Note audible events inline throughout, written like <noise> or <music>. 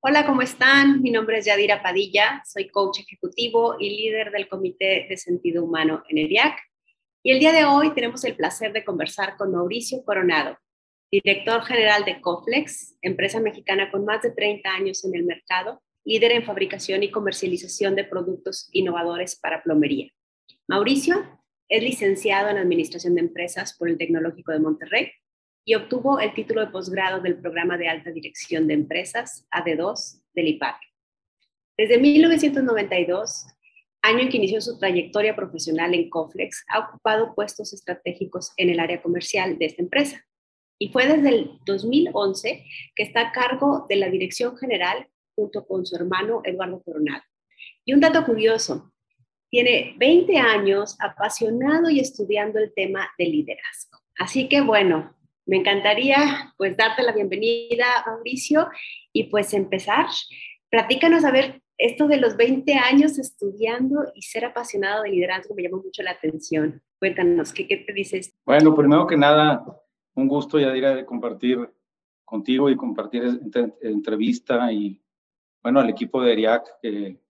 Hola, ¿cómo están? Mi nombre es Yadira Padilla, soy coach ejecutivo y líder del Comité de Sentido Humano en ERIAC. Y el día de hoy tenemos el placer de conversar con Mauricio Coronado, director general de Coflex, empresa mexicana con más de 30 años en el mercado, líder en fabricación y comercialización de productos innovadores para plomería. Mauricio es licenciado en Administración de Empresas por el Tecnológico de Monterrey y obtuvo el título de posgrado del programa de alta dirección de empresas AD2 del IPAC. Desde 1992, año en que inició su trayectoria profesional en Coflex, ha ocupado puestos estratégicos en el área comercial de esta empresa. Y fue desde el 2011 que está a cargo de la dirección general junto con su hermano Eduardo Coronado. Y un dato curioso, tiene 20 años apasionado y estudiando el tema de liderazgo. Así que bueno, me encantaría pues darte la bienvenida, Mauricio, y pues empezar. Platícanos a ver esto de los 20 años estudiando y ser apasionado de liderazgo me llamó mucho la atención. Cuéntanos, ¿qué, qué te dices? Bueno, primero que nada, un gusto, Yadira, de compartir contigo y compartir entrevista y, bueno, al equipo de ERIAC, que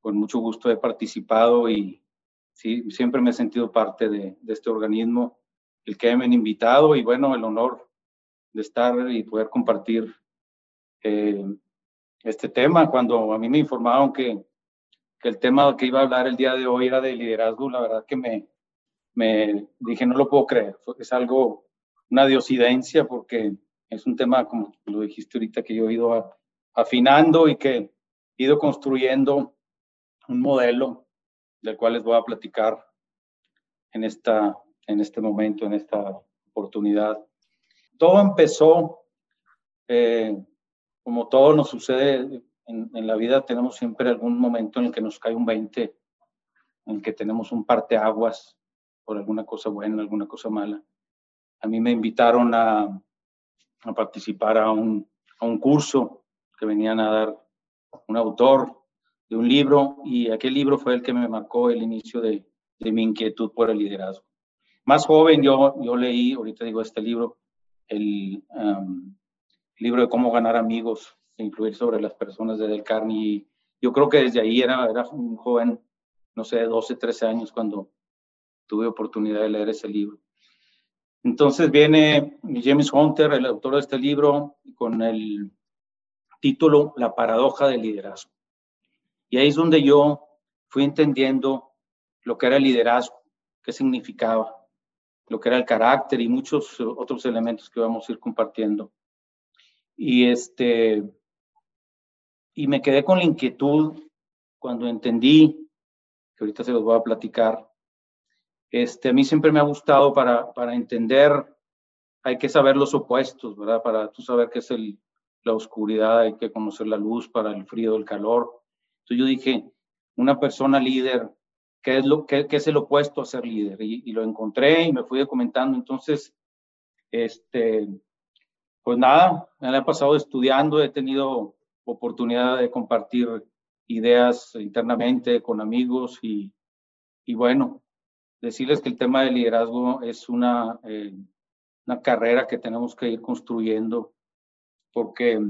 con mucho gusto he participado y sí, siempre me he sentido parte de este organismo el que me han invitado y bueno, el honor de estar y poder compartir eh, este tema. Cuando a mí me informaron que, que, el tema que iba a hablar el día de hoy era de liderazgo, la verdad que me, me dije, no lo puedo creer, es algo, una diosidencia porque es un tema, como lo dijiste ahorita, que yo he ido afinando y que he ido construyendo un modelo del cual les voy a platicar en esta, en este momento, en esta oportunidad. Todo empezó, eh, como todo nos sucede en, la vida, tenemos siempre algún momento en el que nos cae un 20, en el que tenemos un parteaguas por alguna cosa buena, alguna cosa mala. A mí me invitaron a, a participar a un, a un curso que venían a dar un autor de un libro y aquel libro fue el que me marcó el inicio de, de mi inquietud por el liderazgo. Más joven yo, yo leí, ahorita digo este libro, el libro de cómo ganar amigos e influir sobre las personas de Del Carnegie. Yo creo que desde ahí era, era un joven, no sé, 12, 13 años cuando tuve oportunidad de leer ese libro. Entonces viene James Hunter, el autor de este libro, con el título La paradoja del liderazgo. Y ahí es donde yo fui entendiendo lo que era el liderazgo, qué significaba lo que era el carácter y muchos otros elementos que vamos a ir compartiendo. Y este y me quedé con la inquietud cuando entendí que ahorita se los voy a platicar. Este a mí siempre me ha gustado para para entender hay que saber los opuestos, ¿verdad? Para tú saber qué es el, la oscuridad, hay que conocer la luz para el frío, el calor. Entonces yo dije, una persona líder qué es, lo, qué, qué es el opuesto a ser líder. Y, y, lo encontré y me fui documentando. Entonces, este, pues nada, me he pasado estudiando, he tenido oportunidad de compartir ideas internamente con amigos y, y bueno, decirles que el tema del liderazgo es una, eh, una carrera que tenemos que ir construyendo porque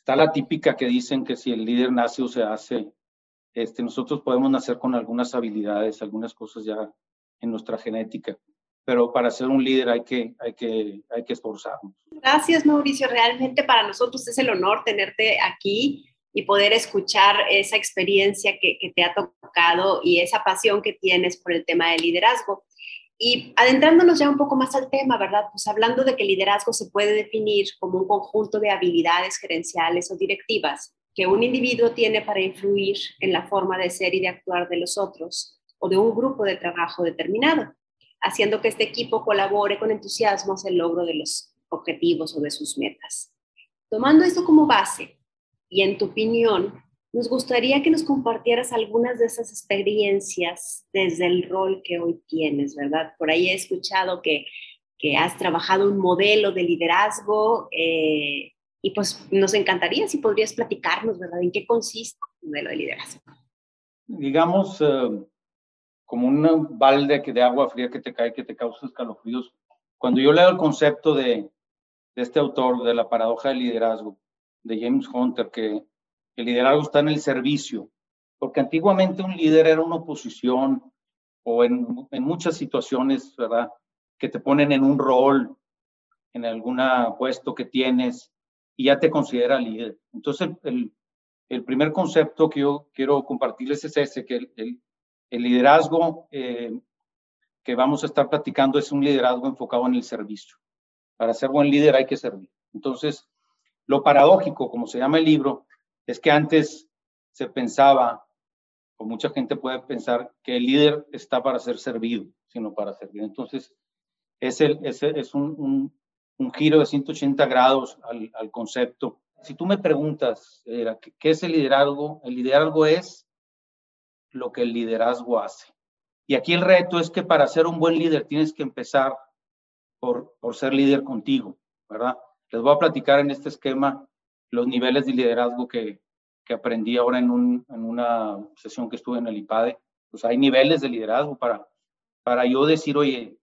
está la típica que dicen que si el líder nace o se hace, este, nosotros podemos nacer con algunas habilidades, algunas cosas ya en nuestra genética, pero para ser un líder hay que, hay que, hay que esforzarnos. Gracias, Mauricio. Realmente para nosotros es el honor tenerte aquí y poder escuchar esa experiencia que, que te ha tocado y esa pasión que tienes por el tema del liderazgo. Y adentrándonos ya un poco más al tema, ¿verdad? Pues hablando de que el liderazgo se puede definir como un conjunto de habilidades gerenciales o directivas que un individuo tiene para influir en la forma de ser y de actuar de los otros o de un grupo de trabajo determinado, haciendo que este equipo colabore con entusiasmo hacia el logro de los objetivos o de sus metas. Tomando esto como base, y en tu opinión, nos gustaría que nos compartieras algunas de esas experiencias desde el rol que hoy tienes, ¿verdad? Por ahí he escuchado que, que has trabajado un modelo de liderazgo eh, y pues nos encantaría si podrías platicarnos, ¿verdad? ¿En qué consiste el modelo de liderazgo? Digamos, eh, como un balde de agua fría que te cae, que te causa escalofríos. Cuando yo leo el concepto de, de este autor, de la paradoja del liderazgo, de James Hunter, que el liderazgo está en el servicio, porque antiguamente un líder era una oposición o en, en muchas situaciones, ¿verdad? Que te ponen en un rol, en algún puesto que tienes y ya te considera líder. Entonces, el, el, primer concepto que yo quiero compartirles es ese, que el, el, liderazgo eh, que vamos a estar platicando es un liderazgo enfocado en el servicio. Para ser buen líder hay que servir. Entonces, lo paradójico, como se llama el libro, es que antes se pensaba, o mucha gente puede pensar, que el líder está para ser servido, sino para servir. Entonces, es, el, es, es un, un, giro de 180 grados al, al concepto. Si tú me preguntas, ¿qué es el liderazgo? El liderazgo es lo que el liderazgo hace. Y aquí el reto es que para ser un buen líder tienes que empezar por, por ser líder contigo, ¿verdad? Les voy a platicar en este esquema los niveles de liderazgo que, que aprendí ahora en, un, en una sesión que estuve en el IPADE. Pues hay niveles de liderazgo para, para yo decir, oye,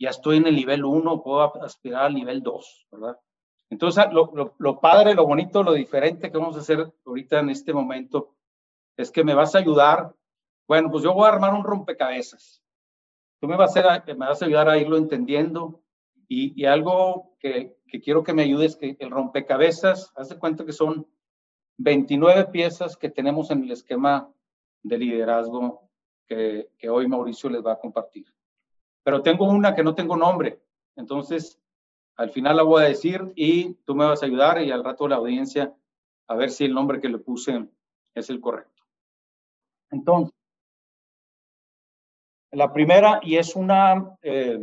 ya estoy en el nivel 1, puedo aspirar al nivel 2, ¿verdad? Entonces, lo, padre, lo bonito, lo diferente que vamos a hacer ahorita en este momento es que me vas a ayudar. Bueno, pues yo voy a armar un rompecabezas. Tú me vas a, ayudar a irlo entendiendo. Y, algo que, quiero que me ayudes, que el rompecabezas, haz cuenta que son 29 piezas que tenemos en el esquema de liderazgo que hoy Mauricio les va a compartir. Pero tengo una que no tengo nombre, entonces al final la voy a decir y tú me vas a ayudar y al rato la audiencia a ver si el nombre que le puse es el correcto. Entonces, la primera, y es una, eh,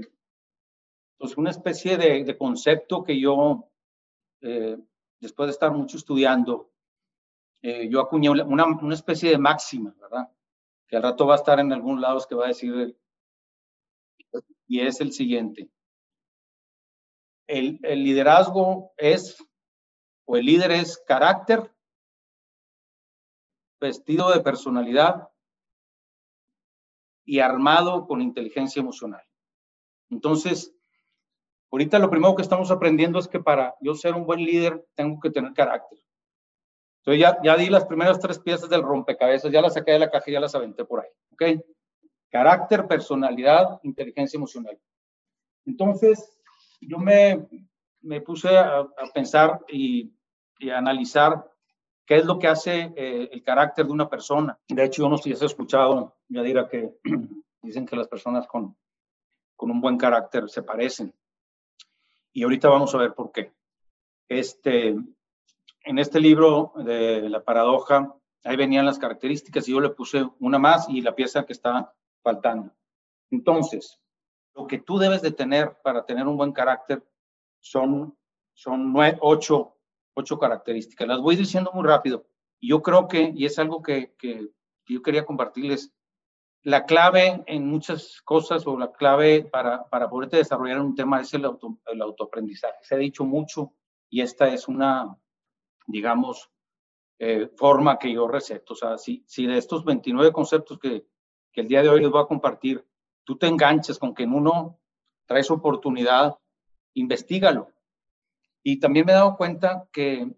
pues una especie de, de, concepto que yo, eh, después de estar mucho estudiando, eh, yo acuñé una, una, especie de máxima, ¿verdad? Que al rato va a estar en algún lado que va a decir, y es el siguiente. El, el liderazgo es, o el líder es carácter, vestido de personalidad y armado con inteligencia emocional. Entonces, Ahorita lo primero que estamos aprendiendo es que para yo ser un buen líder tengo que tener carácter. Entonces ya, ya di las primeras tres piezas del rompecabezas, ya las saqué de la caja y ya las aventé por ahí. ¿Ok? Carácter, personalidad, inteligencia emocional. Entonces, yo me, me puse a, a pensar y, y, a analizar qué es lo que hace eh, el carácter de una persona. De hecho, yo no sé si has escuchado, ya dirá que <clears throat> dicen que las personas con, con un buen carácter se parecen y ahorita vamos a ver por qué. Este, en este libro de la paradoja, ahí venían las características y yo le puse una más y la pieza que está faltando. Entonces, lo que tú debes de tener para tener un buen carácter son, son nueve, ocho, ocho características. Las voy diciendo muy rápido. Yo creo que, y es algo que, que yo quería compartirles, la clave en muchas cosas o la clave para, para poderte desarrollar un tema es el, auto, el autoaprendizaje. Se ha dicho mucho y esta es una, digamos, eh, forma que yo receto. O sea, si, si de estos 29 conceptos que, el día de hoy les voy a compartir, tú te enganchas con que en uno traes oportunidad, investigalo. Y también me he dado cuenta que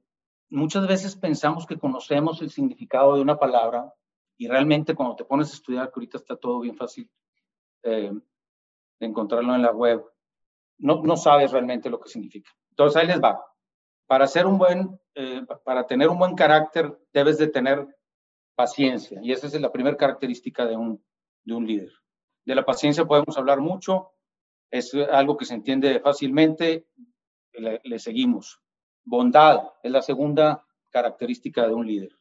muchas veces pensamos que conocemos el significado de una palabra y realmente cuando te pones a estudiar, que ahorita está todo bien fácil eh, de encontrarlo en la web, no, no sabes realmente lo que significa. Entonces ahí les va. Para ser un buen, eh, para tener un buen carácter, debes de tener paciencia. Y esa es la primera característica de un, de un líder. De la paciencia podemos hablar mucho, es algo que se entiende fácilmente, le, seguimos. Bondad es la segunda característica de un líder.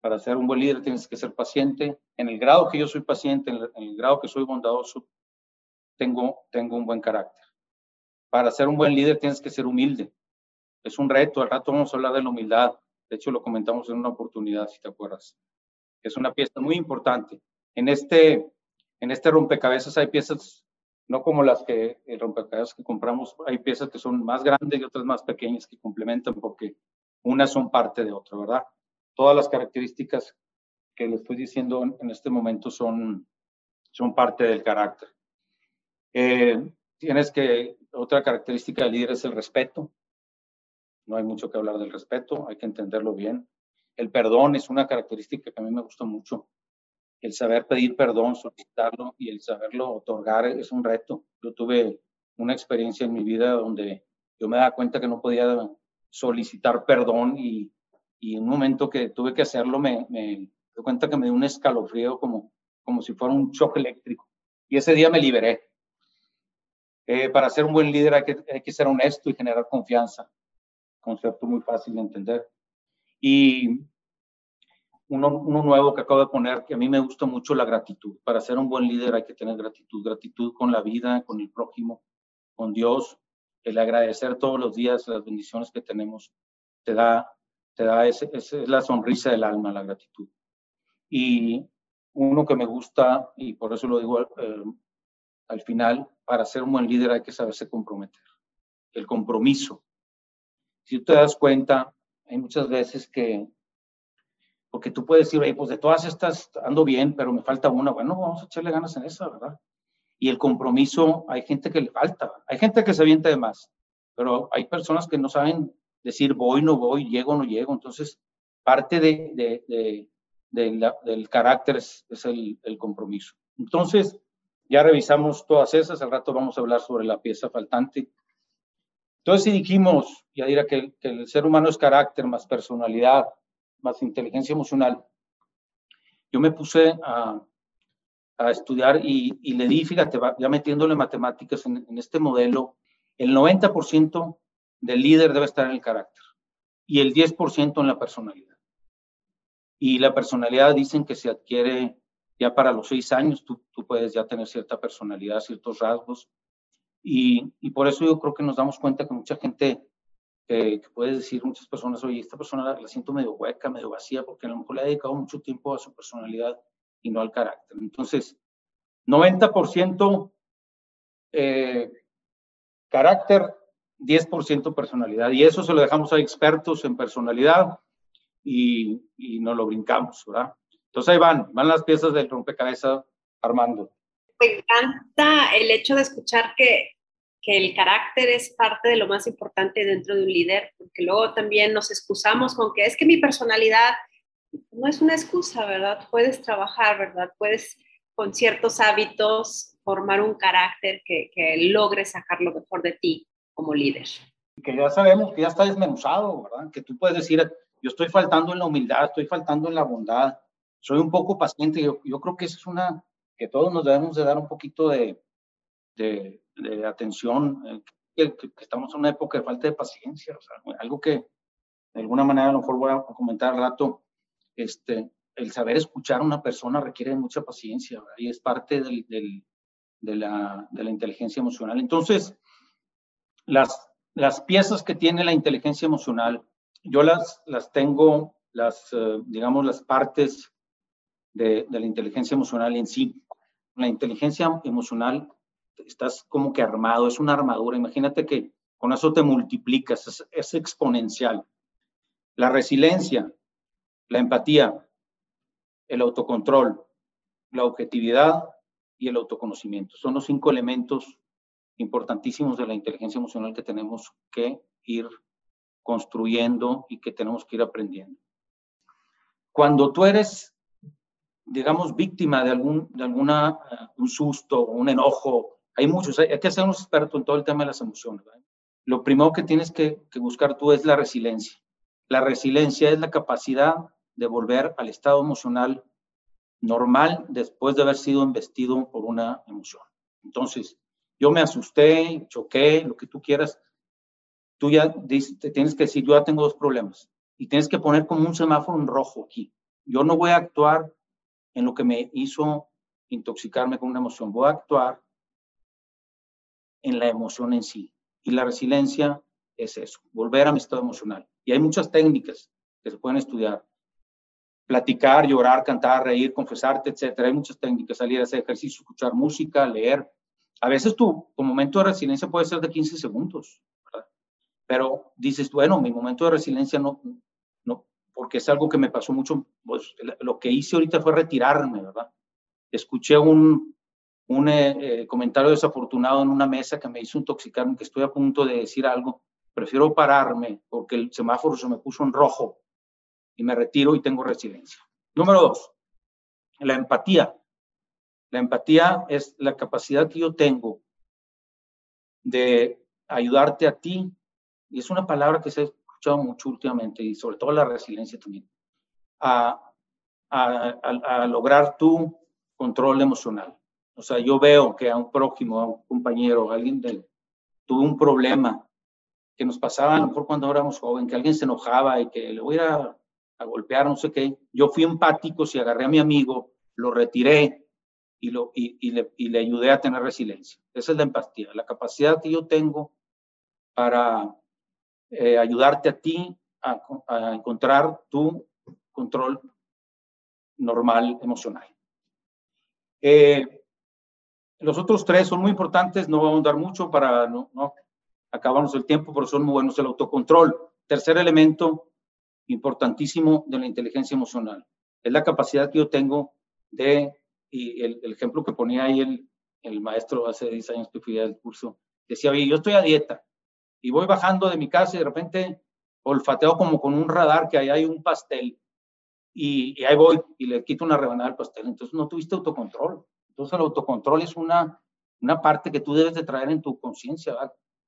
Para ser un buen líder tienes que ser paciente. En el grado que yo soy paciente, en el, en el grado que soy bondadoso, tengo, tengo un buen carácter. Para ser un buen líder tienes que ser humilde. Es un reto, al rato vamos a hablar de la humildad. De hecho, lo comentamos en una oportunidad, si te acuerdas. Es una pieza muy importante. En este, en este rompecabezas hay piezas, no como las que el rompecabezas que compramos, hay piezas que son más grandes y otras más pequeñas que complementan porque unas son parte de otra, ¿verdad? Todas las características que le estoy diciendo en este momento son, son parte del carácter. Eh, tienes que, otra característica del líder es el respeto. No hay mucho que hablar del respeto, hay que entenderlo bien. El perdón es una característica que a mí me gusta mucho. El saber pedir perdón, solicitarlo y el saberlo otorgar es un reto. Yo tuve una experiencia en mi vida donde yo me daba cuenta que no podía solicitar perdón y, y en un momento que tuve que hacerlo me, me di cuenta que me dio un escalofrío como, como si fuera un choque eléctrico. Y ese día me liberé. Eh, para ser un buen líder hay que, hay que ser honesto y generar confianza. Concepto muy fácil de entender. Y uno, nuevo que acabo de poner, que a mí me gusta mucho la gratitud. Para ser un buen líder hay que tener gratitud. Gratitud con la vida, con el prójimo, con Dios. El agradecer todos los días las bendiciones que tenemos te da, te da ese es la sonrisa del alma, la gratitud. Y uno que me gusta, y por eso lo digo eh, al final, para ser un buen líder hay que saberse comprometer. El compromiso. Si tú te das cuenta, hay muchas veces que, porque tú puedes decir, pues de todas estas ando bien, pero me falta una. Bueno, vamos a echarle ganas en esa, ¿verdad? Y el compromiso, hay gente que le falta. Hay gente que se avienta de más, pero hay personas que no saben decir voy, no voy, llego, no llego. Entonces, parte de, de, de, del carácter es, es el, compromiso. Entonces, ya revisamos todas esas, al rato vamos a hablar sobre la pieza faltante. Entonces, si dijimos, ya dirá que el ser humano es carácter más personalidad, más inteligencia emocional, yo me puse a, estudiar y, y, le di, fíjate, ya metiéndole matemáticas en, este modelo, el 90% del líder debe estar en el carácter y el 10% en la personalidad. Y la personalidad dicen que se adquiere ya para los seis años tú, puedes ya tener cierta personalidad, ciertos rasgos. Y, por eso yo creo que nos damos cuenta que mucha gente, eh, que puede decir muchas personas, oye, esta persona la, la, siento medio hueca, medio vacía, porque a lo mejor le ha dedicado mucho tiempo a su personalidad y no al carácter. Entonces, 90% eh, carácter, 10% personalidad. Y eso se lo dejamos a expertos en personalidad y, y no lo brincamos, ¿verdad? Entonces ahí van, van las piezas del rompecabezas armando. Me encanta el hecho de escuchar que, que el carácter es parte de lo más importante dentro de un líder, porque luego también nos excusamos con que es que mi personalidad no es una excusa, ¿verdad? Puedes trabajar, ¿verdad? Puedes con ciertos hábitos formar un carácter que, que logre sacar lo mejor de ti como líder. Que ya sabemos que ya está desmenuzado, ¿verdad? Que tú puedes decir, yo estoy faltando en la humildad, estoy faltando en la bondad, soy un poco paciente. Yo, yo creo que eso es una que todos nos debemos de dar un poquito de, de, atención, eh, que, estamos en una época de falta de paciencia, algo que de alguna manera a lo mejor voy a comentar al rato, este, el saber escuchar a una persona requiere mucha paciencia y es parte del, de, la, de la inteligencia emocional. Entonces, las, las piezas que tiene la inteligencia emocional, yo las, las tengo, las, uh, digamos, las partes de, la inteligencia emocional en sí. La inteligencia emocional, estás como que armado, es una armadura. Imagínate que con eso te multiplicas, es, exponencial. La resiliencia, la empatía, el autocontrol, la objetividad y el autoconocimiento. Son los cinco elementos importantísimos de la inteligencia emocional que tenemos que ir construyendo y que tenemos que ir aprendiendo. Cuando tú eres digamos, víctima de algún de alguna, uh, un susto, un enojo. Hay muchos, hay, que ser un experto en todo el tema de las emociones. Lo primero que tienes que, buscar tú es la resiliencia. La resiliencia es la capacidad de volver al estado emocional normal después de haber sido investido por una emoción. Entonces, yo me asusté, choqué, lo que tú quieras. Tú ya te tienes que decir, yo ya tengo dos problemas. Y tienes que poner como un semáforo en rojo aquí. Yo no voy a actuar en lo que me hizo intoxicarme con una emoción. Voy a actuar en la emoción en sí. Y la resiliencia es eso, volver a mi estado emocional. Y hay muchas técnicas. que se pueden estudiar. Platicar, llorar, cantar, reír, confesarte, etcétera. Hay muchas técnicas, salir a hacer ejercicio, escuchar música, leer. A veces tu, tu momento de resiliencia puede ser de 15 segundos, ¿verdad? Pero dices, bueno, mi momento de resiliencia no, no, porque es algo que me pasó mucho, pues lo que hice ahorita fue retirarme, ¿verdad? Escuché un, un eh, eh, comentario desafortunado en una mesa que me hizo intoxicarme, que estoy a punto de decir algo, prefiero pararme porque el semáforo se me puso en rojo y me retiro y tengo resiliencia. Número dos, la empatía. La empatía es la capacidad que yo tengo de ayudarte a ti, y es una palabra que se ha escuchado mucho últimamente, y sobre todo la resiliencia también, a lograr tu control emocional. O sea, yo veo que a un prójimo, a un compañero, a alguien de, tuvo un problema que nos pasaba a lo mejor cuando éramos jóvenes, que alguien se enojaba y que le voy a, a golpear, no sé qué. Yo fui empático, si agarré a mi amigo, lo retiré y, lo, y, y, le, y le ayudé a tener resiliencia. Esa es la empatía, la capacidad que yo tengo para eh, ayudarte a ti a, a encontrar tu control normal emocional. Eh, los otros tres son muy importantes, no vamos a dar mucho para no, no acabarnos el tiempo, pero son muy buenos. El autocontrol, tercer elemento importantísimo de la inteligencia emocional, es la capacidad que yo tengo de, y el, el ejemplo que ponía ahí el, el, maestro hace 10 años que fui al curso, decía, oye, yo estoy a dieta y voy bajando de mi casa y de repente olfateo como con un radar que ahí hay un pastel y, y ahí voy y le quito una rebanada al pastel. Entonces no tuviste autocontrol. Entonces el autocontrol es una, una parte que tú debes de traer en tu conciencia,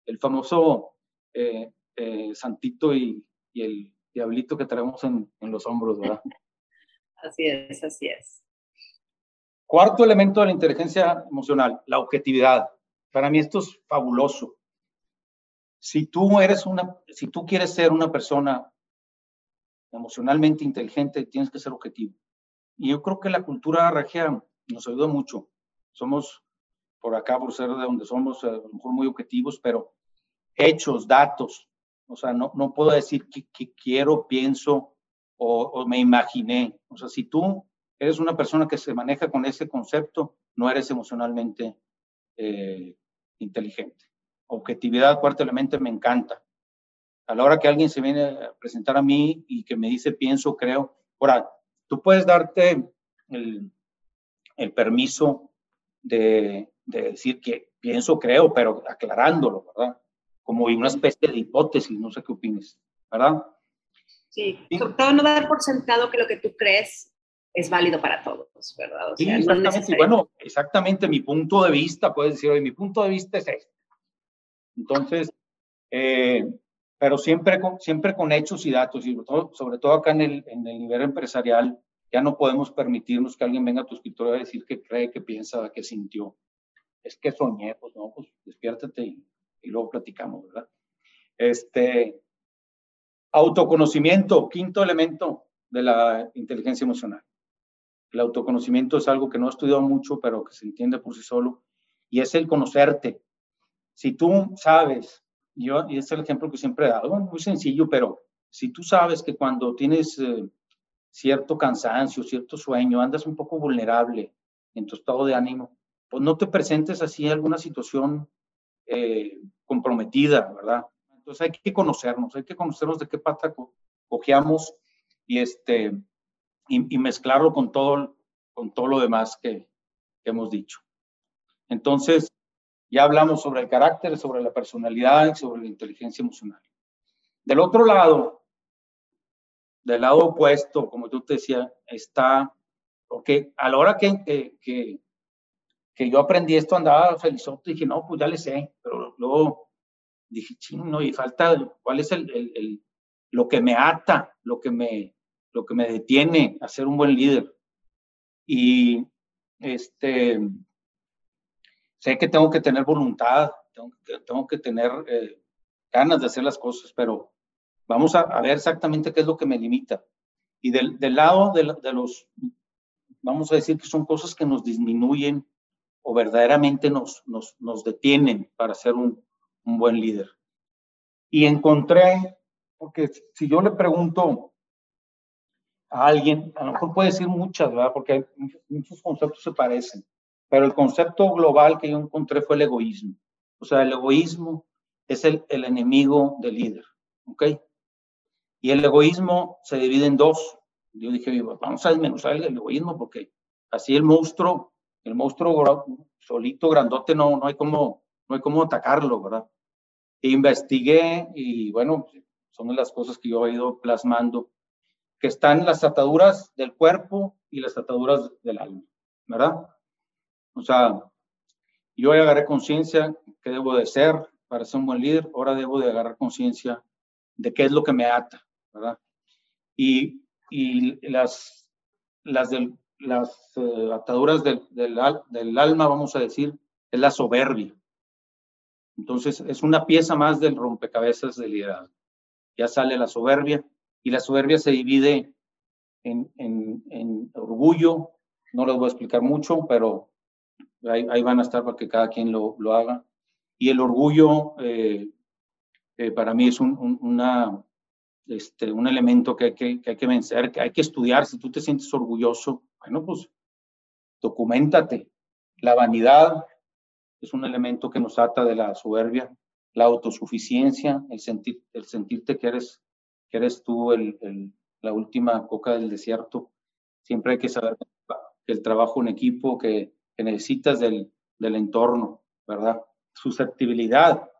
el famoso eh, eh, santito y, y, el diablito que traemos en, en, los hombros, ¿verdad? <laughs> Así es, así es. Cuarto elemento de la inteligencia emocional, la objetividad. Para mí esto es fabuloso. Si tú eres una, si tú quieres ser una persona emocionalmente inteligente, tienes que ser objetivo. Y yo creo que la cultura regia nos ayuda mucho. Somos por acá, por ser de donde somos, a lo mejor muy objetivos, pero hechos, datos. O sea, no, no puedo decir que, que quiero, pienso o, o, me imaginé. O sea, si tú eres una persona que se maneja con ese concepto, no eres emocionalmente eh, inteligente. Objetividad, cuarto elemento, me encanta. A la hora que alguien se viene a presentar a mí y que me dice pienso, creo, ahora, tú puedes darte el, el permiso de, de, decir que pienso, creo, pero aclarándolo, ¿verdad? Como una especie de hipótesis, no sé qué opines, ¿verdad? Sí, sobre todo no dar por sentado que lo que tú crees es válido para todos, ¿verdad? O sea, sí, exactamente. No bueno, exactamente, mi punto de vista, puedes decir, oye, mi punto de vista es este. Entonces, eh, pero siempre con, siempre con hechos y datos, y sobre todo, sobre todo acá en el, en el nivel empresarial, ya no podemos permitirnos que alguien venga a tu escritorio a decir que cree, que piensa, que sintió. Es que soñé, pues no, pues despiértate y, y luego platicamos, ¿verdad? Este, autoconocimiento, quinto elemento de la inteligencia emocional. El autoconocimiento es algo que no he estudiado mucho, pero que se entiende por sí solo, y es el conocerte. Si tú sabes, yo, y este es el ejemplo que siempre he dado, muy sencillo, pero si tú sabes que cuando tienes eh, cierto cansancio, cierto sueño, andas un poco vulnerable en tu estado de ánimo, pues no te presentes así en alguna situación eh, comprometida, ¿verdad? Entonces hay que conocernos, hay que conocernos de qué pata co cojeamos y, este, y, mezclarlo con todo, con todo lo demás que, que hemos dicho. Entonces, ya hablamos sobre el carácter, sobre la personalidad, sobre la inteligencia emocional. Del otro lado, del lado opuesto, como tú te decías, está, porque a la hora que, que, que, que yo aprendí esto andaba felizote, dije, no, pues ya le sé, pero luego dije, ching, no, y falta, ¿cuál es el, el, el, lo que me ata, lo que me, lo que me detiene a ser un buen líder? Y este, sé que tengo que tener voluntad, tengo que, tengo que tener eh, ganas de hacer las cosas, pero Vamos a, ver exactamente qué es lo que me limita. Y del, lado de, los, vamos a decir que son cosas que nos disminuyen o verdaderamente nos, nos, nos detienen para ser un, un buen líder. Y encontré, porque si yo le pregunto a alguien, a lo mejor puede decir muchas, ¿verdad? Porque muchos conceptos se parecen, pero el concepto global que yo encontré fue el egoísmo. O sea, el egoísmo es el, el enemigo del líder, ¿ok? Y el egoísmo se divide en dos. Yo dije, vamos a desmenuzar el egoísmo porque así el monstruo, el monstruo solito, grandote, no, no hay cómo, no hay cómo atacarlo, ¿verdad? E investigué y bueno, son las cosas que yo he ido plasmando, que están las ataduras del cuerpo y las ataduras del alma, ¿verdad? O sea, yo agarré conciencia que debo de ser para ser un buen líder, ahora debo de agarrar conciencia de qué es lo que me ata, ¿verdad? Y, y las, las, las eh, ataduras del, del, del alma, vamos a decir, es la soberbia. Entonces, es una pieza más del rompecabezas del liderazgo. Ya sale la soberbia y la soberbia se divide en, en, en orgullo, no les voy a explicar mucho, pero ahí, ahí, van a estar para que cada quien lo, lo haga. Y el orgullo eh, eh, para mí es un, un, una, este, un elemento que hay que, que hay que vencer, que hay que estudiar. Si tú te sientes orgulloso, bueno, pues documentate. La vanidad es un elemento que nos ata de la soberbia, la autosuficiencia, el, sentir, el sentirte que eres, que eres tú el, la última coca del desierto. Siempre hay que saber que el trabajo en equipo, que, que necesitas del, del entorno, ¿verdad? Susceptibilidad.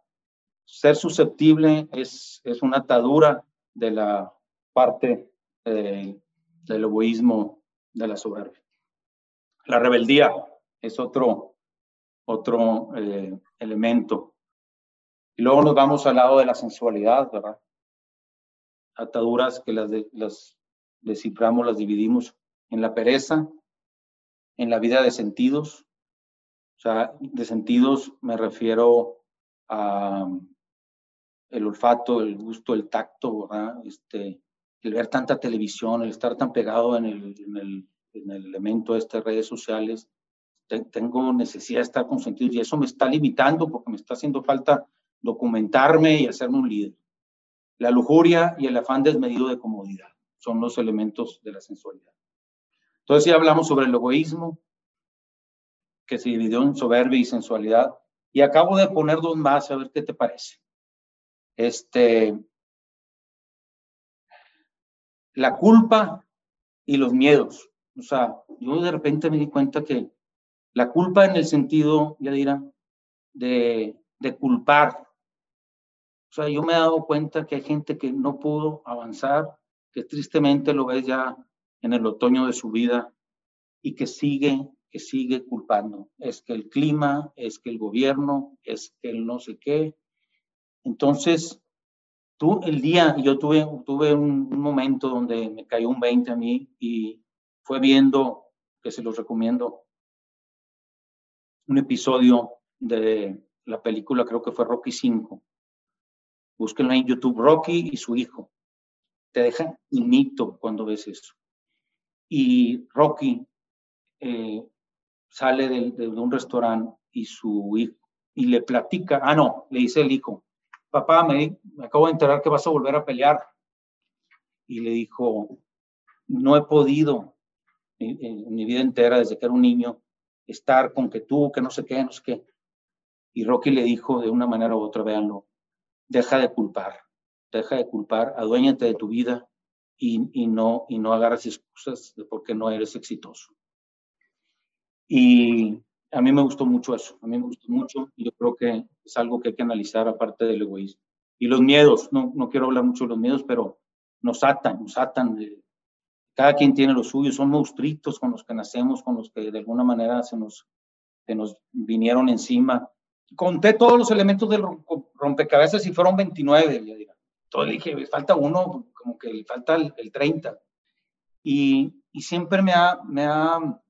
Ser susceptible es, es una atadura de la parte eh, del egoísmo de la soberbia. La rebeldía es otro, otro eh, elemento. Y luego nos vamos al lado de la sensualidad, ¿verdad? Ataduras que las, de, las desciframos, las dividimos en la pereza, en la vida de sentidos. O sea, de sentidos me refiero a el olfato, el gusto, el tacto, ¿verdad? Este, el ver tanta televisión, el estar tan pegado en el, en el, en el elemento de estas redes sociales, tengo necesidad de estar consentido y eso me está limitando porque me está haciendo falta documentarme y hacerme un líder. La lujuria y el afán desmedido de comodidad son los elementos de la sensualidad. Entonces ya hablamos sobre el egoísmo, que se dividió en soberbia y sensualidad, y acabo de poner dos más, a ver qué te parece. Este, la culpa y los miedos. O sea, yo de repente me di cuenta que la culpa en el sentido, ya dirán, de, de culpar. O sea, yo me he dado cuenta que hay gente que no pudo avanzar, que tristemente lo ves ya en el otoño de su vida y que sigue, que sigue culpando. Es que el clima, es que el gobierno, es que el no sé qué. Entonces, tú el día, yo tuve, tuve un, momento donde me cayó un 20 a mí y fue viendo, que se los recomiendo, un episodio de la película, creo que fue Rocky 5. Búsquenlo en YouTube, Rocky y su hijo. Te deja inito cuando ves eso. Y Rocky eh, sale de, un restaurante y su hijo, y le platica, ah, no, le dice el hijo, papá, me, acabo de enterar que vas a volver a pelear. Y le dijo, no he podido en, mi vida entera, desde que era un niño, estar con que tú, que no sé qué, no sé qué. Y Rocky le dijo de una manera u otra, véanlo, deja de culpar, deja de culpar, aduéñate de tu vida y, y, no, y no agarras excusas de por qué no eres exitoso. Y a mí me gustó mucho eso, a mí me gustó mucho y yo creo que es algo que hay que analizar aparte del egoísmo. Y los miedos, no, no quiero hablar mucho de los miedos, pero nos atan, nos atan cada quien tiene lo suyo, son monstruitos con los que nacemos, con los que de alguna manera se nos, se nos vinieron encima. Conté todos los elementos del rompecabezas y fueron 29, ya dije, falta uno, como que falta el, el 30. Y, y, siempre me ha, me ha,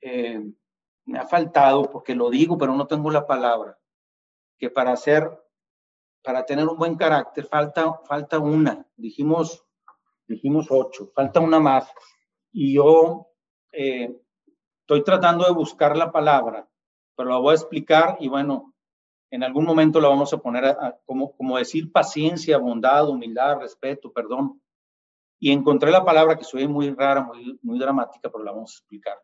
eh, me ha faltado, porque lo digo, pero no tengo la palabra, que para hacer, para tener un buen carácter, falta, falta una. Dijimos dijimos ocho, falta una más. Y yo eh, estoy tratando de buscar la palabra, pero la voy a explicar y bueno, en algún momento la vamos a poner como, como decir paciencia, bondad, humildad, respeto, perdón. Y encontré la palabra que soy muy rara, muy, muy dramática, pero la vamos a explicar.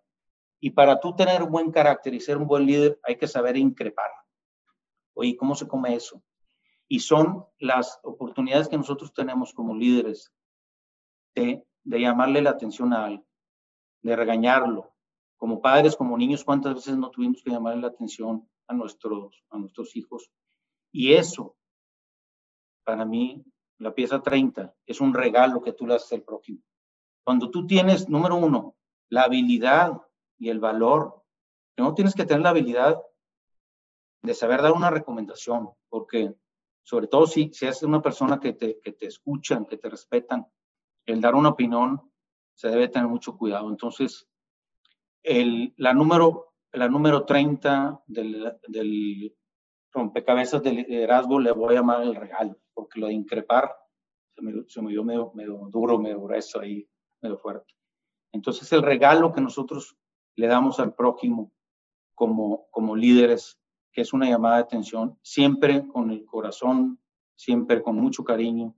Y para tú tener un buen carácter y ser un buen líder, hay que saber increpar. Oye, ¿cómo se come eso? Y son las oportunidades que nosotros tenemos como líderes de, de llamarle la atención a alguien, de regañarlo. Como padres, como niños, ¿cuántas veces no tuvimos que llamarle la atención a nuestros, a nuestros hijos? Y eso, para mí, la pieza 30, es un regalo que tú le haces al prójimo. Cuando tú tienes, número uno, la habilidad y el valor, no tienes que tener la habilidad de saber dar una recomendación, porque sobre todo si, si es una persona que te, que te escuchan, que te respetan, el dar una opinión se debe tener mucho cuidado. Entonces, el, la, número, la número 30 del, del rompecabezas de liderazgo le voy a llamar el regalo, porque lo de increpar se me, se me dio medio, medio duro, medio grueso ahí, medio fuerte. Entonces, el regalo que nosotros le damos al prójimo como, como líderes, que es una llamada de atención, siempre con el corazón, siempre con mucho cariño,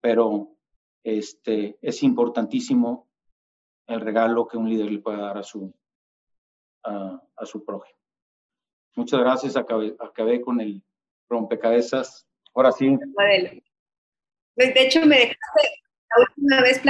pero este, es importantísimo el regalo que un líder le puede dar a su, a, a su prójimo. Muchas gracias. Acabé, acabé con el rompecabezas. Ahora sí. De hecho, me dejaste, la última vez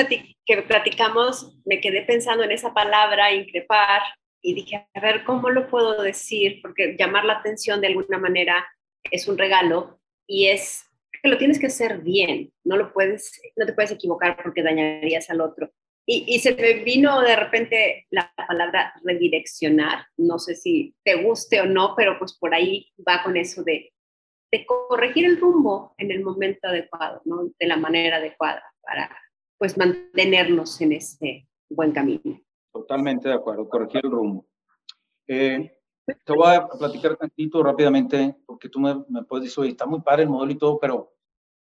que platicamos, me quedé pensando en esa palabra, increpar, y dije, a ver, ¿cómo lo puedo decir? Porque llamar la atención de alguna manera es un regalo y es que lo tienes que hacer bien, no lo puedes, no te puedes equivocar porque dañarías al otro. Y, se me vino de repente la palabra redireccionar, no sé si te guste o no, pero pues por ahí va con eso de, de corregir el rumbo en el momento adecuado, ¿no? de la manera adecuada para pues mantenernos en ese buen camino. Totalmente de acuerdo, corregir el rumbo. Eh, te voy a platicar tantito rápidamente, porque tú me, me puedes decir, está muy padre el modelo y todo, pero,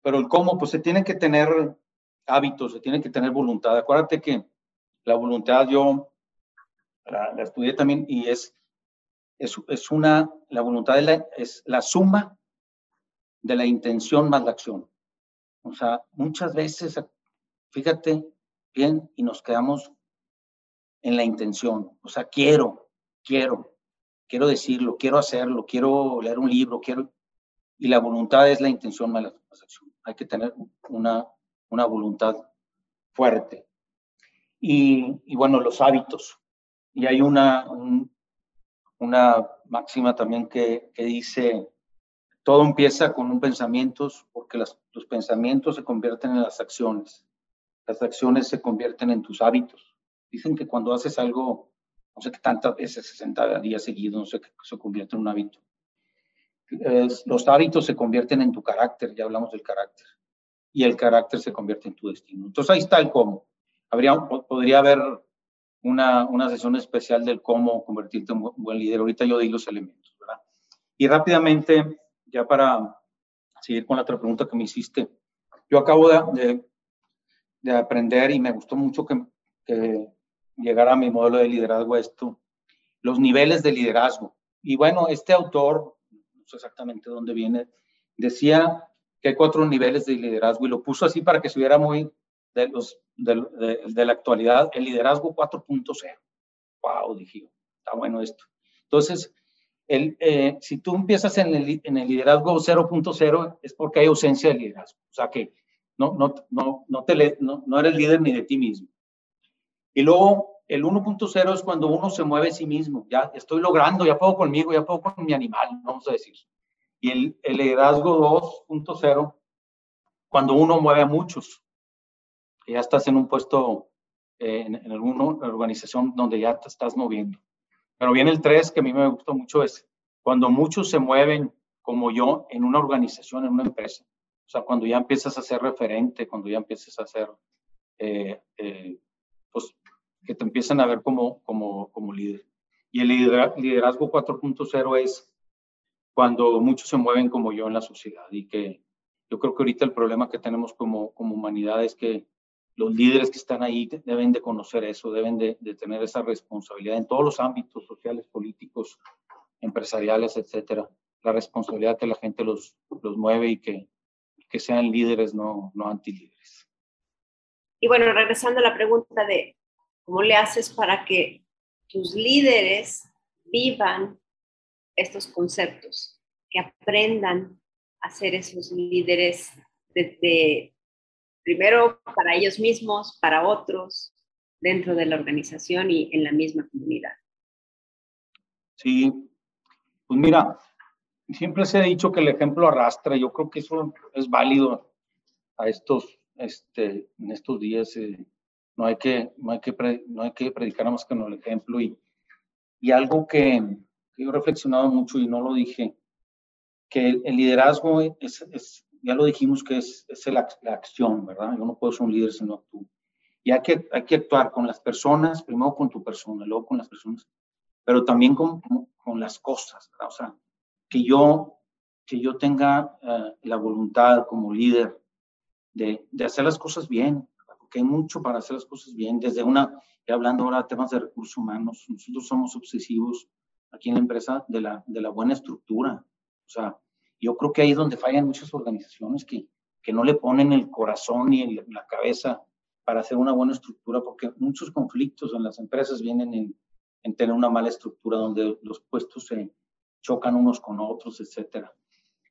pero el cómo, pues se tiene que tener hábitos, se tiene que tener voluntad. Acuérdate que la voluntad yo la, estudié también y es, es, es, una, la voluntad es la, es la suma de la intención más la acción. O sea, muchas veces, fíjate bien, y nos quedamos en la intención. O sea, quiero, quiero, quiero decirlo, quiero hacerlo, quiero leer un libro, quiero... Y la voluntad es la intención más la acción. Hay que tener una una voluntad fuerte. Y, bueno, los hábitos. Y hay una, una máxima también que, que, dice, todo empieza con un pensamiento, porque los pensamientos se convierten en las acciones. Las acciones se convierten en tus hábitos. Dicen que cuando haces algo, no sé qué tantas veces, 60 días seguidos, no sé qué, se convierte en un hábito. los hábitos se convierten en tu carácter, ya hablamos del carácter y el carácter se convierte en tu destino. Entonces ahí está el cómo. Habría, podría haber una, una sesión especial del cómo convertirte en un buen líder. Ahorita yo di los elementos, ¿verdad? Y rápidamente, ya para seguir con la otra pregunta que me hiciste, yo acabo de, de, aprender y me gustó mucho que, que llegara a mi modelo de liderazgo esto, los niveles de liderazgo. Y bueno, este autor, no sé exactamente dónde viene, decía que hay cuatro niveles de liderazgo y lo puso así para que se viera muy de, los, de, de, la actualidad, el liderazgo 4.0. Wow, dije, está bueno esto. Entonces, el, eh, si tú empiezas en el, en el liderazgo 0.0 es porque hay ausencia de liderazgo. O sea que no, no, no, no, eres líder ni de ti mismo. Y luego el 1.0 es cuando uno se mueve a sí mismo. Ya estoy logrando, ya puedo conmigo, ya puedo con mi animal, vamos a decir. Y el, el liderazgo 2.0, cuando uno mueve a muchos, ya estás en un puesto, eh, en, en alguna organización donde ya te estás moviendo. Pero viene el 3, que a mí me gustó mucho, es cuando muchos se mueven como yo en una organización, en una empresa. O sea, cuando ya empiezas a ser referente, cuando ya empiezas a ser, eh, eh, pues, que te empiezan a ver como, como, como líder. Y el liderazgo 4.0 es cuando muchos se mueven como yo en la sociedad y que yo creo que ahorita el problema que tenemos como, como humanidad es que los líderes que están ahí deben de conocer eso, deben de, de tener esa responsabilidad en todos los ámbitos sociales, políticos, empresariales, etcétera. La responsabilidad que la gente los, los mueve y que, que sean líderes, no, no antilíderes. Y bueno, regresando a la pregunta de cómo le haces para que tus líderes vivan estos conceptos, que aprendan a ser esos líderes desde primero para ellos mismos, para otros, dentro de la organización y en la misma comunidad. Sí, pues mira, siempre se ha dicho que el ejemplo arrastra, yo creo que eso es válido a estos, este, en estos días. Eh, no hay que, no hay que, no hay que predicar más que con el ejemplo y, y algo que, que, yo he reflexionado mucho y no lo dije, que el, liderazgo es, es, ya lo dijimos que es, es la, acción, ¿verdad? Yo no puedo ser un líder si no actúo. Y hay que, hay que actuar con las personas, primero con tu persona, luego con las personas, pero también con, con, las cosas, ¿verdad? O sea, que yo, que yo tenga uh, la voluntad como líder de, de, hacer las cosas bien, porque hay mucho para hacer las cosas bien, desde una, ya hablando ahora de temas de recursos humanos, nosotros somos obsesivos aquí en la empresa de la, de la buena estructura, o sea, yo creo que ahí es donde fallan muchas organizaciones que, que no le ponen el corazón ni la cabeza para hacer una buena estructura, porque muchos conflictos en las empresas vienen en, en tener una mala estructura donde los puestos se chocan unos con otros, etcétera.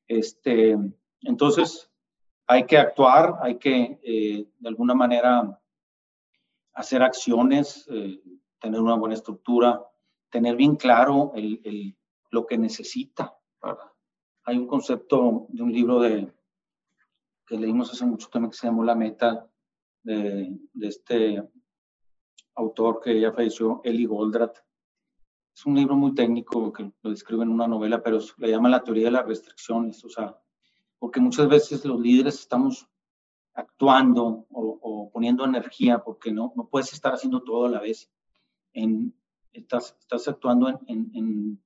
Este, entonces, hay que actuar, hay que eh, de alguna manera hacer acciones, eh, tener una buena estructura, tener bien claro el, el, lo que necesita. ¿verdad? Hay un concepto de un libro de, que leímos hace mucho también que se llamó La Meta, de, de este autor que ya falleció, Eli Goldratt. Es un libro muy técnico que lo describe en una novela, pero le llama la teoría de las restricciones, o sea, porque muchas veces los líderes estamos actuando o, o poniendo energía, porque no, no puedes estar haciendo todo a la vez. En, estás, estás actuando en, en,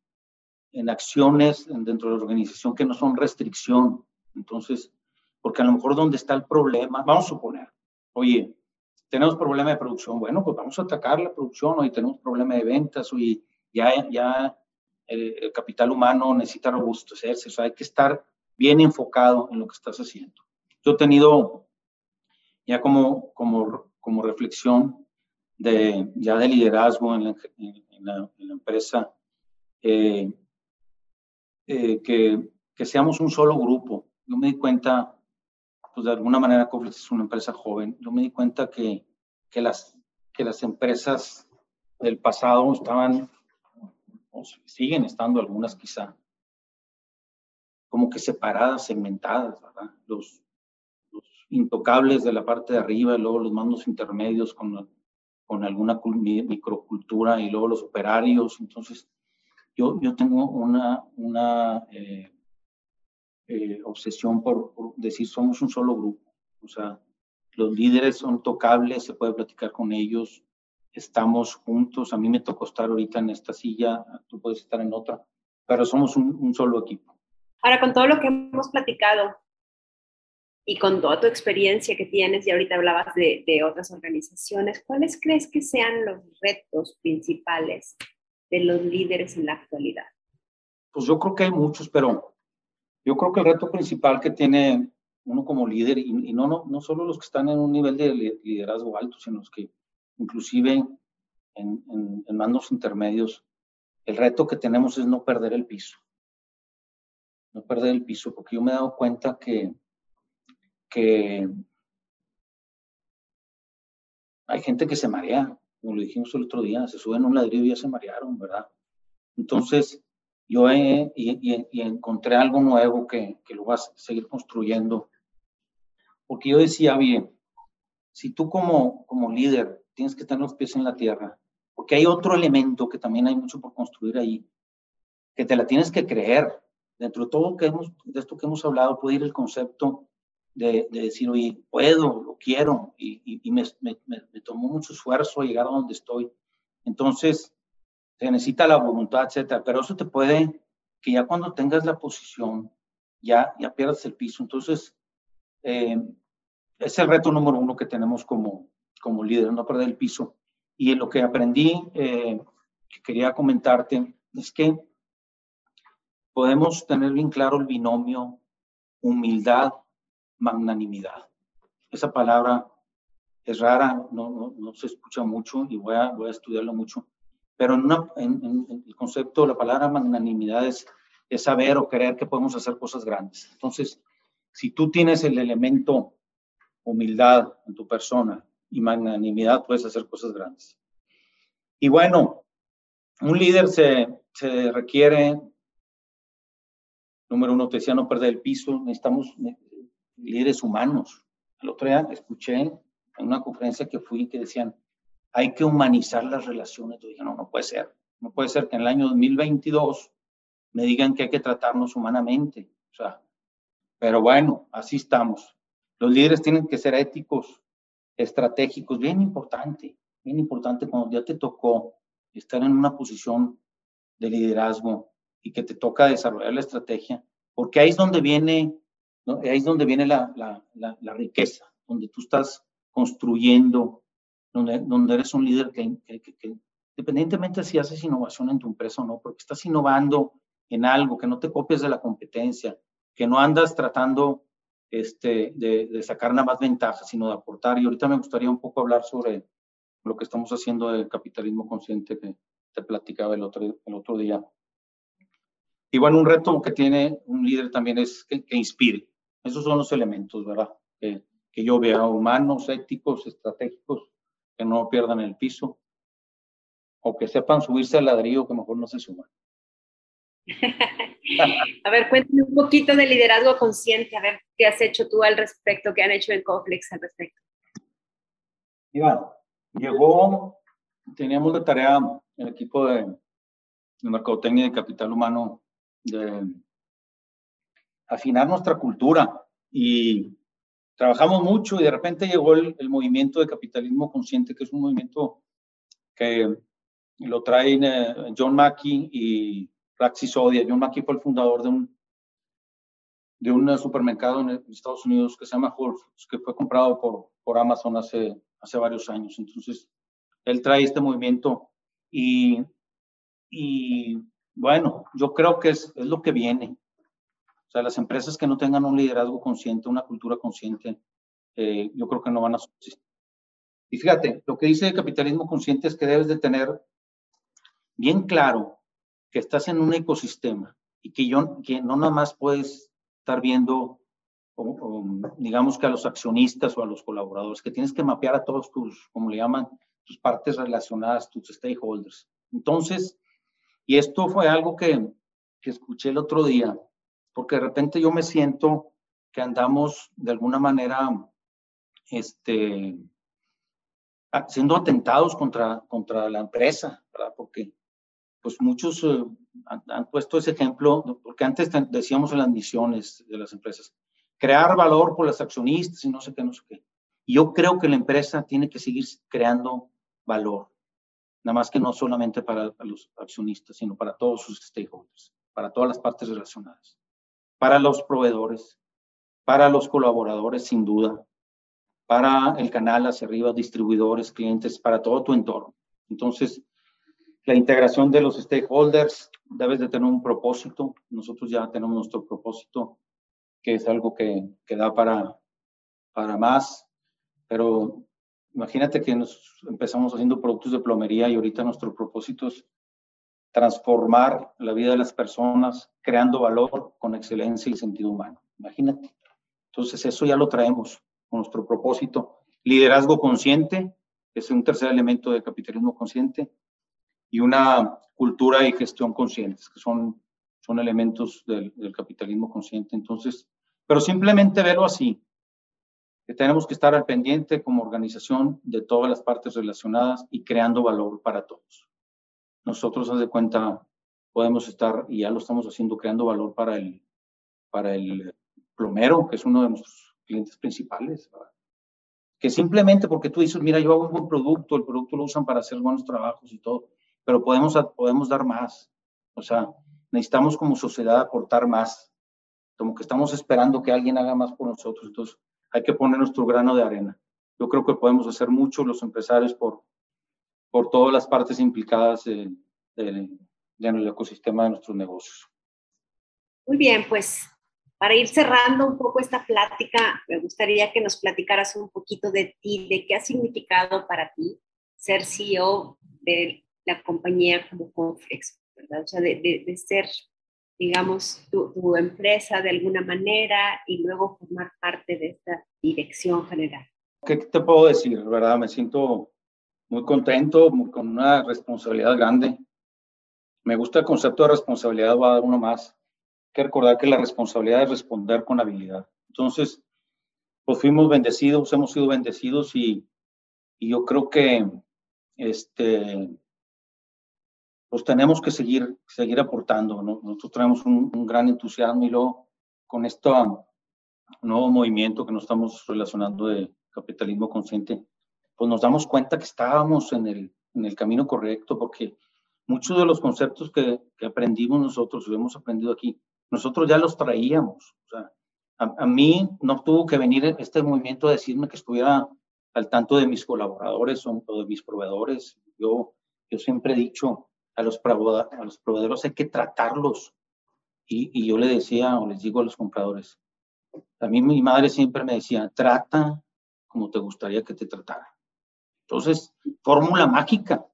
en acciones dentro de la organización que no son restricción. Entonces, porque a lo mejor donde está el problema, vamos a suponer, oye, tenemos problema de producción, bueno, pues vamos a atacar la producción, hoy tenemos problema de ventas, oye, ya, ya el, el capital humano necesita robustecerse, o sea, hay que estar bien enfocado en lo que estás haciendo. Yo he tenido ya como, como, como reflexión de, ya de liderazgo en la, en la, en la empresa, eh, eh, que, que, seamos un solo grupo. Yo me di cuenta, pues de alguna manera Coflex es una empresa joven, yo me di cuenta que, que, las, que las empresas del pasado estaban, o siguen estando algunas quizá, como que separadas, segmentadas, ¿verdad? Los, los intocables de la parte de arriba, y luego los mandos intermedios con, con alguna microcultura y luego los operarios. Entonces, yo, yo tengo una, una eh, eh, obsesión por, por, decir somos un solo grupo. O sea, los líderes son tocables, se puede platicar con ellos, estamos juntos. A mí me tocó estar ahorita en esta silla, tú puedes estar en otra, pero somos un, un solo equipo. Ahora, con todo lo que hemos platicado y con toda tu experiencia que tienes, y ahorita hablabas de, de otras organizaciones, ¿cuáles crees que sean los retos principales de los líderes en la actualidad? Pues yo creo que hay muchos, pero yo creo que el reto principal que tiene uno como líder, y, y no, no, no solo los que están en un nivel de liderazgo alto, sino los que inclusive en, en, mandos intermedios, el reto que tenemos es no perder el piso. No perder el piso, porque yo me he dado cuenta que, que hay gente que se marea, como lo dijimos el otro día, se suben a un ladrillo y ya se marearon, ¿verdad? Entonces, yo he, y, y encontré algo nuevo que, que, lo vas a seguir construyendo. Porque yo decía, bien, si tú como, como líder tienes que tener los pies en la tierra, porque hay otro elemento que también hay mucho por construir ahí, que te la tienes que creer. Dentro de todo que hemos, de esto que hemos hablado, puede ir el concepto de, de, decir, oye, puedo, lo quiero, y, y, y me, me, me, tomó mucho esfuerzo llegar a donde estoy. Entonces, se necesita la voluntad, etcétera, pero eso te puede, que ya cuando tengas la posición, ya, ya pierdas el piso. Entonces, eh, es el reto número uno que tenemos como, como líder, no perder el piso. Y lo que aprendí, eh, que quería comentarte, es que podemos tener bien claro el binomio humildad magnanimidad. Esa palabra es rara, no, no, se escucha mucho y voy a, voy a estudiarlo mucho, pero en, una, en, el concepto, la palabra magnanimidad es, es saber o creer que podemos hacer cosas grandes. Entonces, si tú tienes el elemento humildad en tu persona y magnanimidad, puedes hacer cosas grandes. Y bueno, un líder se, se requiere, número uno, te decía no perder el piso, necesitamos líderes humanos. El otro día escuché en una conferencia que fui que decían, hay que humanizar las relaciones. Yo dije, no, no puede ser. No puede ser que en el año 2022 me digan que hay que tratarnos humanamente. O sea, pero bueno, así estamos. Los líderes tienen que ser éticos, estratégicos, bien importante, bien importante cuando ya te tocó estar en una posición de liderazgo y que te toca desarrollar la estrategia, porque ahí es donde viene Ahí es donde viene la, la, la, riqueza, donde tú estás construyendo, donde, donde eres un líder que, que, independientemente si haces innovación en tu empresa o no, porque estás innovando en algo, que no te copies de la competencia, que no andas tratando este, de, de, sacar nada más ventajas, sino de aportar. Y ahorita me gustaría un poco hablar sobre lo que estamos haciendo del capitalismo consciente que te platicaba el otro, el otro día. Y bueno, un reto que tiene un líder también es que, inspire. Esos son los elementos, ¿verdad? Que, que yo veo humanos, éticos, estratégicos, que no pierdan el piso, o que sepan subirse al ladrillo, que mejor no se suman. <laughs> a ver, cuéntame un poquito de liderazgo consciente, a ver qué has hecho tú al respecto, qué han hecho en Coflex al respecto. Iván, llegó, teníamos de tarea el equipo de, de mercadotecnia y de capital humano de afinar nuestra cultura y trabajamos mucho y de repente llegó el, movimiento de capitalismo consciente, que es un movimiento que lo traen eh, John Mackey y Raxi Sodia. John Mackey fue el fundador de un, de un supermercado en Estados Unidos que se llama Whole Foods, que fue comprado por, por Amazon hace, hace varios años. Entonces, él trae este movimiento y, y bueno, yo creo que es, es lo que viene sea, las empresas que no tengan un liderazgo consciente, una cultura consciente, eh, yo creo que no van a subsistir. Y fíjate, lo que dice el capitalismo consciente es que debes de tener bien claro que estás en un ecosistema y que, yo, que no nada más puedes estar viendo, digamos que a los accionistas o a los colaboradores, que tienes que mapear a todos tus, como le llaman, tus partes relacionadas, tus stakeholders. Entonces, y esto fue algo que, que escuché el otro día, porque de repente yo me siento que andamos de alguna manera este, siendo atentados contra, contra la empresa, ¿verdad? Porque pues muchos eh, han, puesto ese ejemplo, porque antes decíamos en las misiones de las empresas, crear valor por los accionistas y no sé qué, no sé qué. Yo creo que la empresa tiene que seguir creando valor, nada más que no solamente para los accionistas, sino para todos sus stakeholders, para todas las partes relacionadas para los proveedores, para los colaboradores, sin duda, para el canal hacia arriba, distribuidores, clientes, para todo tu entorno. Entonces, la integración de los stakeholders debes de tener un propósito. Nosotros ya tenemos nuestro propósito, que es algo que, que da para, para más, pero imagínate que nos empezamos haciendo productos de plomería y ahorita nuestro propósito es transformar la vida de las personas, creando valor con excelencia y sentido humano. Imagínate. Entonces, eso ya lo traemos con nuestro propósito. Liderazgo consciente, es un tercer elemento del capitalismo consciente, y una cultura y gestión conscientes, que son, son elementos del, del capitalismo consciente. Entonces, pero simplemente verlo así, que tenemos que estar al pendiente como organización de todas las partes relacionadas y creando valor para todos nosotros, haz de cuenta, podemos estar, y ya lo estamos haciendo, creando valor para el, para el plomero, que es uno de nuestros clientes principales. Que simplemente porque tú dices, mira, yo hago un buen producto, el producto lo usan para hacer buenos trabajos y todo, pero podemos, podemos dar más. O sea, necesitamos como sociedad aportar más. Como que estamos esperando que alguien haga más por nosotros. Entonces, hay que poner nuestro grano de arena. Yo creo que podemos hacer mucho los empresarios por, por todas las partes implicadas en, el ecosistema de nuestros negocios. Muy bien, pues para ir cerrando un poco esta plática, me gustaría que nos platicaras un poquito de ti, de qué ha significado para ti ser CEO de la compañía como Conflex, ¿verdad? O sea, de, de, ser, digamos, tu, tu, empresa de alguna manera y luego formar parte de esta dirección general. ¿Qué te puedo decir, verdad? Me siento muy contento, con una responsabilidad grande. Me gusta el concepto de responsabilidad, va a dar uno más que recordar que la responsabilidad es responder con habilidad. Entonces, pues fuimos bendecidos, hemos sido bendecidos y, y yo creo que este, pues tenemos que seguir, seguir aportando. Nosotros tenemos un, un, gran entusiasmo y luego con este nuevo movimiento que nos estamos relacionando de capitalismo consciente, pues nos damos cuenta que estábamos en el, en el camino correcto porque muchos de los conceptos que, que aprendimos nosotros y hemos aprendido aquí, nosotros ya los traíamos. O sea, a, mí no tuvo que venir este movimiento a decirme que estuviera al tanto de mis colaboradores o, de mis proveedores. Yo, yo siempre he dicho a los, proveedores hay que tratarlos. Y, y yo le decía o les digo a los compradores, a mí mi madre siempre me decía, trata como te gustaría que te tratara. Entonces, fórmula mágica,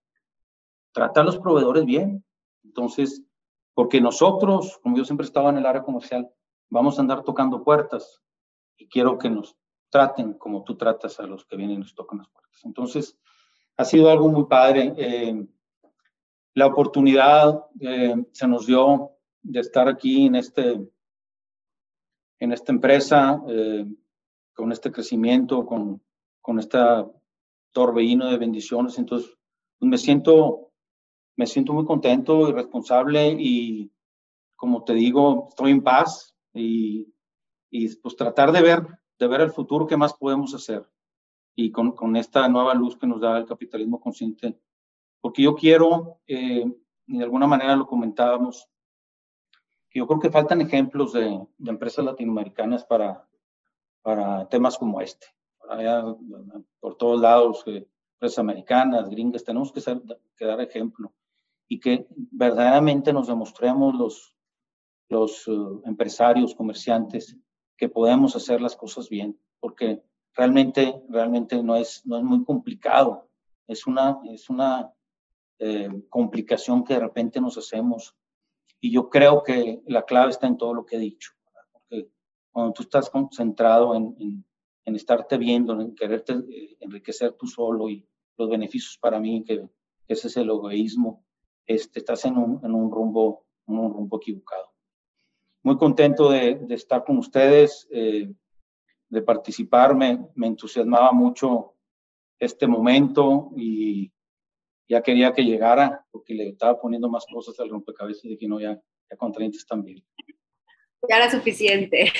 trata a los proveedores bien. Entonces, porque nosotros, como yo siempre estaba en el área comercial, vamos a andar tocando puertas y quiero que nos traten como tú tratas a los que vienen y nos tocan las puertas. Entonces, ha sido algo muy padre. Eh, la oportunidad eh, se nos dio de estar aquí en, este, en esta empresa, eh, con este crecimiento, con, con este torbellino de bendiciones. Entonces, pues me siento me siento muy contento y responsable y como te digo, estoy en paz y, y pues tratar de ver, de ver el futuro, qué más podemos hacer. Y con, con esta nueva luz que nos da el capitalismo consciente. Porque yo quiero, eh, y de alguna manera lo comentábamos, que yo creo que faltan ejemplos de, de empresas latinoamericanas para, para temas como este. por todos lados, eh, empresas americanas, gringas, tenemos que, ser, que dar ejemplo y que verdaderamente nos demostremos los, los uh, empresarios, comerciantes, que podemos hacer las cosas bien, porque realmente, realmente no es, no es muy complicado, es una, es una eh, complicación que de repente nos hacemos. Y yo creo que la clave está en todo lo que he dicho, porque cuando tú estás concentrado en, en, en estarte viendo, en quererte eh, enriquecer tú solo y los beneficios para mí, que, que ese es el egoísmo, este, estás en un, en un, rumbo, un rumbo equivocado. Muy contento de, de estar con ustedes, eh, de participar, me, me, entusiasmaba mucho este momento y ya quería que llegara porque le estaba poniendo más cosas al rompecabezas y dije, no, ya, ya con 30 están bien. Ya era suficiente.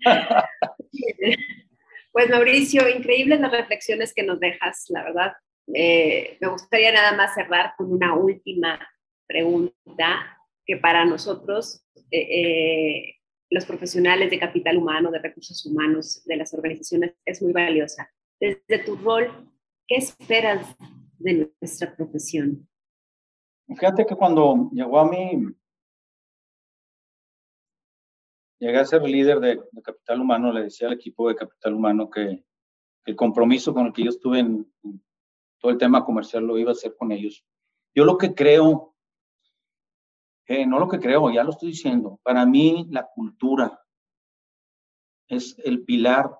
<laughs> pues Mauricio, increíbles las reflexiones que nos dejas, la verdad. Eh, me gustaría nada más cerrar con una última pregunta que para nosotros, eh, eh, los profesionales de capital humano, de recursos humanos, de las organizaciones, es muy valiosa. Desde tu rol, ¿qué esperas de nuestra profesión? Fíjate que cuando llegó a mí, llegué a ser líder de, de, capital humano, le decía al equipo de capital humano que el compromiso con el que yo estuve en, en todo el tema comercial lo iba a hacer con ellos. Yo lo que creo, eh, no lo que creo, ya lo estoy diciendo, para mí la cultura es el pilar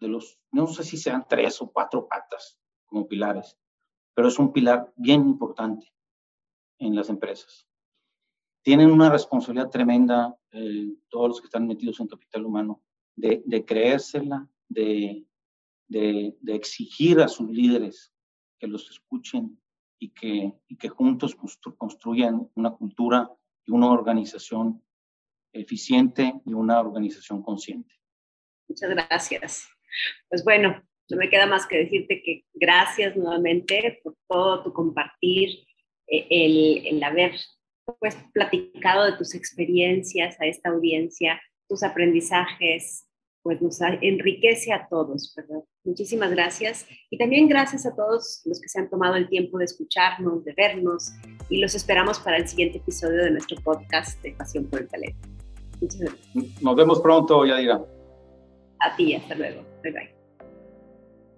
de los, no sé si sean tres o cuatro patas como pilares, pero es un pilar bien importante en las empresas. Tienen una responsabilidad tremenda eh, todos los que están metidos en capital humano de, de creérsela, de, de, exigir a sus líderes que los escuchen y que, y que juntos construyan una cultura y una organización eficiente y una organización consciente. Muchas gracias. Pues bueno, no me queda más que decirte que gracias nuevamente por todo tu compartir, eh, el, el haber pues platicado de tus experiencias a esta audiencia, tus aprendizajes, pues nos enriquece a todos, ¿verdad? Muchísimas gracias. Y también gracias a todos los que se han tomado el tiempo de escucharnos, de vernos, y los esperamos para el siguiente episodio de nuestro podcast de Pasión por el Talento. Nos vemos pronto, Yadira. A ti, hasta luego. Bye bye.